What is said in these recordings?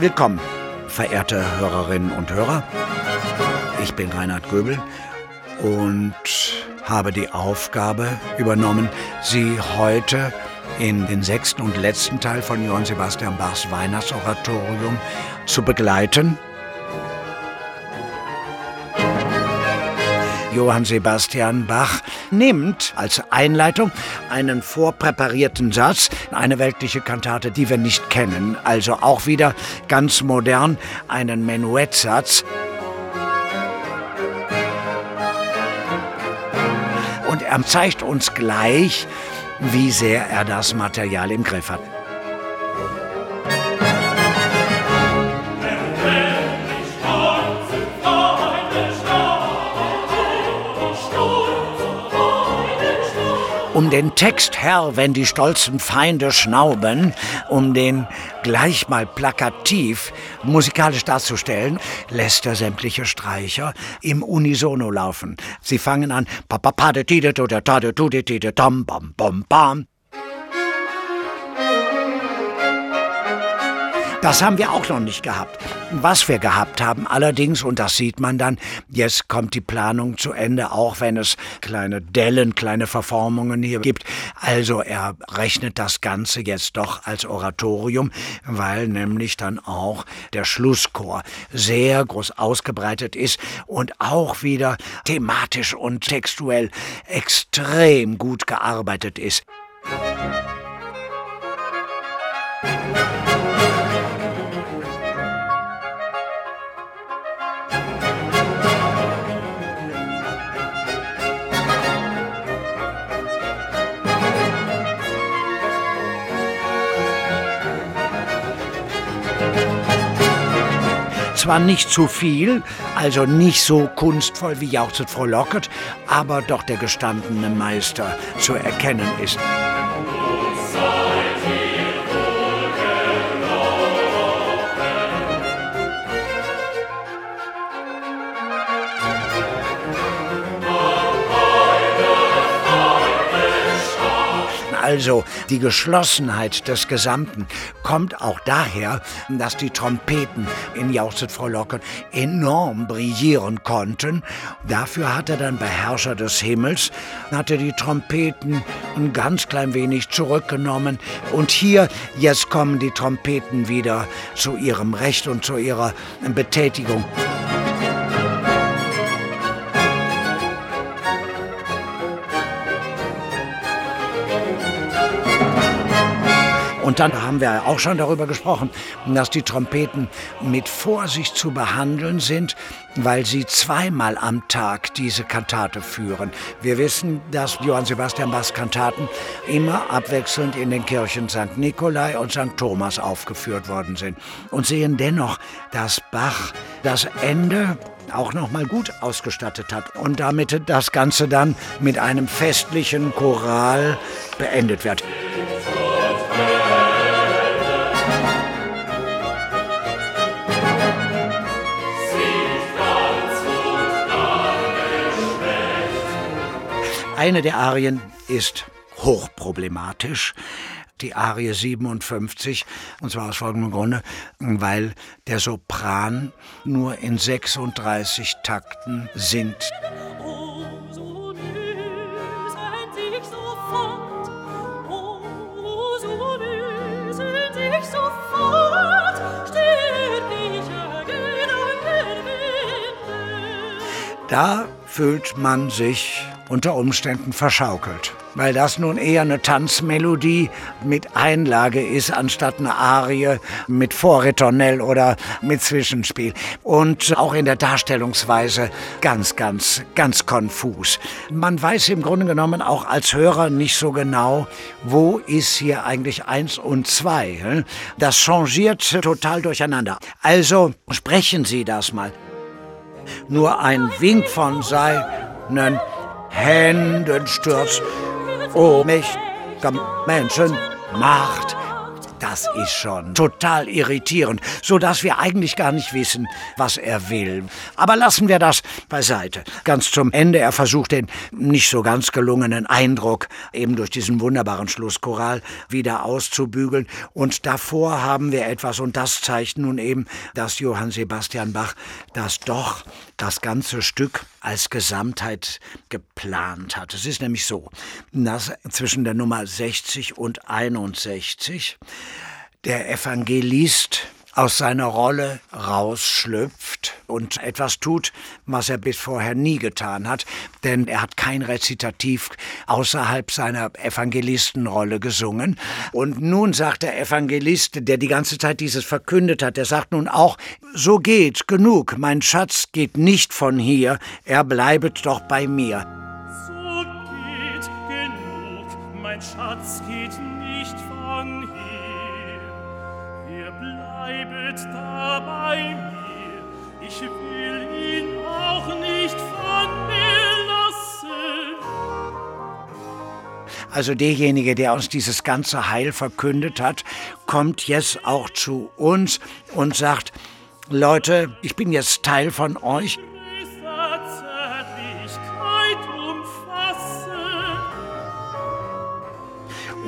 Willkommen, verehrte Hörerinnen und Hörer. Ich bin Reinhard Göbel und habe die Aufgabe übernommen, Sie heute in den sechsten und letzten Teil von Johann Sebastian Bachs Weihnachtsoratorium zu begleiten. Johann Sebastian Bach nimmt als Einleitung einen vorpräparierten Satz, eine weltliche Kantate, die wir nicht kennen, also auch wieder ganz modern, einen Menuettsatz. Und er zeigt uns gleich, wie sehr er das Material im Griff hat. Um den Text Herr, wenn die stolzen Feinde schnauben, um den gleich mal plakativ musikalisch darzustellen, lässt er sämtliche Streicher im Unisono laufen. Sie fangen an, Das haben wir auch noch nicht gehabt. Was wir gehabt haben allerdings, und das sieht man dann, jetzt kommt die Planung zu Ende, auch wenn es kleine Dellen, kleine Verformungen hier gibt. Also er rechnet das Ganze jetzt doch als Oratorium, weil nämlich dann auch der Schlusschor sehr groß ausgebreitet ist und auch wieder thematisch und textuell extrem gut gearbeitet ist. Zwar nicht zu viel, also nicht so kunstvoll wie Jauchzet frohlocket, aber doch der gestandene Meister zu erkennen ist. Also die Geschlossenheit des Gesamten, kommt auch daher, dass die Trompeten in Jauchzet Frohlocken enorm brillieren konnten. Dafür hat er dann bei Herrscher des Himmels, hat er die Trompeten ein ganz klein wenig zurückgenommen. Und hier, jetzt kommen die Trompeten wieder zu ihrem Recht und zu ihrer Betätigung. Und dann haben wir auch schon darüber gesprochen, dass die Trompeten mit Vorsicht zu behandeln sind, weil sie zweimal am Tag diese Kantate führen. Wir wissen, dass Johann Sebastian Bachs Kantaten immer abwechselnd in den Kirchen St. Nikolai und St. Thomas aufgeführt worden sind und sehen dennoch, dass Bach das Ende auch noch mal gut ausgestattet hat und damit das Ganze dann mit einem festlichen Choral beendet wird. Eine der Arien ist hochproblematisch die Arie 57, und zwar aus folgendem Grunde, weil der Sopran nur in 36 Takten singt. Da fühlt man sich unter Umständen verschaukelt. Weil das nun eher eine Tanzmelodie mit Einlage ist, anstatt eine Arie mit Vorritornell oder mit Zwischenspiel. Und auch in der Darstellungsweise ganz, ganz, ganz konfus. Man weiß im Grunde genommen auch als Hörer nicht so genau, wo ist hier eigentlich eins und zwei. Das changiert total durcheinander. Also sprechen Sie das mal. Nur ein Wink von seinen Händen stürzt. O oh, mächtiger Menschen, Macht, das ist schon total irritierend, so dass wir eigentlich gar nicht wissen, was er will. Aber lassen wir das beiseite. Ganz zum Ende, er versucht den nicht so ganz gelungenen Eindruck eben durch diesen wunderbaren Schlusschoral wieder auszubügeln. Und davor haben wir etwas, und das zeigt nun eben, dass Johann Sebastian Bach das doch das ganze Stück als Gesamtheit geplant hat. Es ist nämlich so, dass zwischen der Nummer 60 und 61 der Evangelist aus seiner Rolle rausschlüpft und etwas tut, was er bis vorher nie getan hat, denn er hat kein Rezitativ außerhalb seiner Evangelistenrolle gesungen. Und nun sagt der Evangelist, der die ganze Zeit dieses verkündet hat, der sagt nun auch, so geht genug, mein Schatz geht nicht von hier, er bleibet doch bei mir. So geht genug, mein Schatz geht nicht bleibet da bei mir, ich will ihn auch nicht von mir lassen. Also derjenige, der uns dieses ganze Heil verkündet hat, kommt jetzt auch zu uns und sagt, Leute, ich bin jetzt Teil von euch,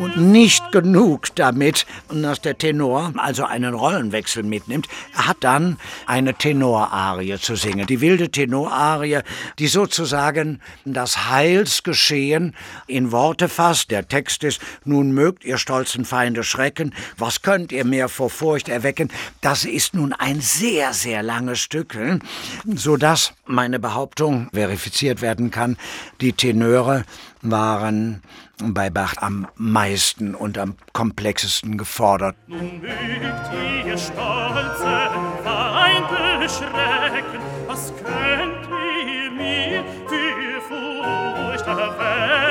Und nicht genug damit, dass der Tenor also einen Rollenwechsel mitnimmt. Er hat dann eine Tenorarie zu singen. Die wilde Tenorarie, die sozusagen das Heilsgeschehen in Worte fasst. Der Text ist, nun mögt ihr stolzen Feinde schrecken, was könnt ihr mehr vor Furcht erwecken? Das ist nun ein sehr, sehr langes Stück, hm? sodass meine Behauptung verifiziert werden kann, die Tenöre waren bei Bach am meisten und am komplexesten gefordert. Nun mögt ihr stolze Feinde schrecken, was könnt ihr mir für Furcht erwecken?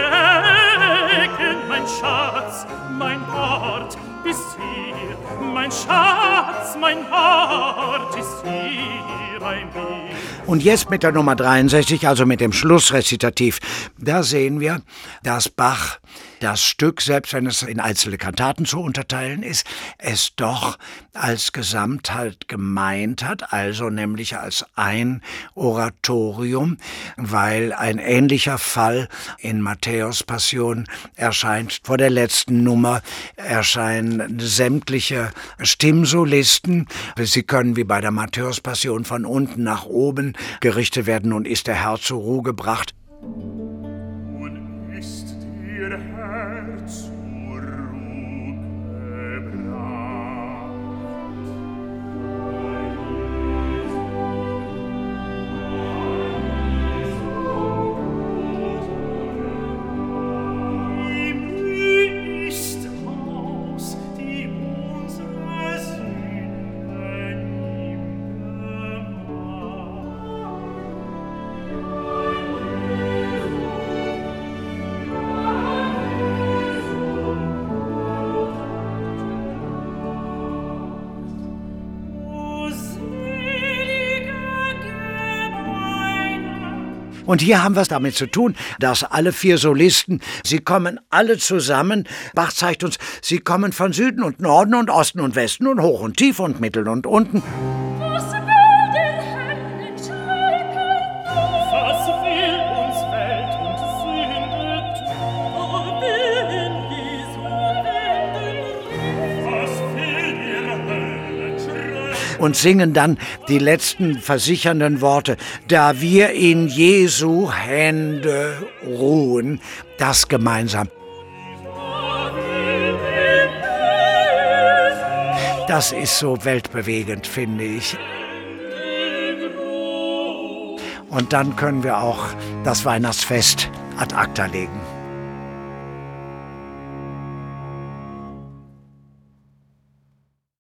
Mein Schatz, mein Hort ist hier, mein Schatz, mein Hort ist hier bei mir. Und jetzt mit der Nummer 63, also mit dem Schlussrezitativ, da sehen wir, dass Bach das Stück, selbst wenn es in einzelne Kantaten zu unterteilen ist, es doch als Gesamtheit gemeint hat, also nämlich als ein Oratorium, weil ein ähnlicher Fall in Matthäus Passion erscheint. Vor der letzten Nummer erscheinen sämtliche Stimmsolisten. Sie können wie bei der Matthäus Passion von unten nach oben gerichtet werden. Nun ist der Herr zur Ruhe gebracht. Und hier haben wir es damit zu tun, dass alle vier Solisten, sie kommen alle zusammen. Bach zeigt uns, sie kommen von Süden und Norden und Osten und Westen und hoch und tief und mittel und unten. Und singen dann die letzten versichernden Worte, da wir in Jesu Hände ruhen, das gemeinsam. Das ist so weltbewegend, finde ich. Und dann können wir auch das Weihnachtsfest ad acta legen.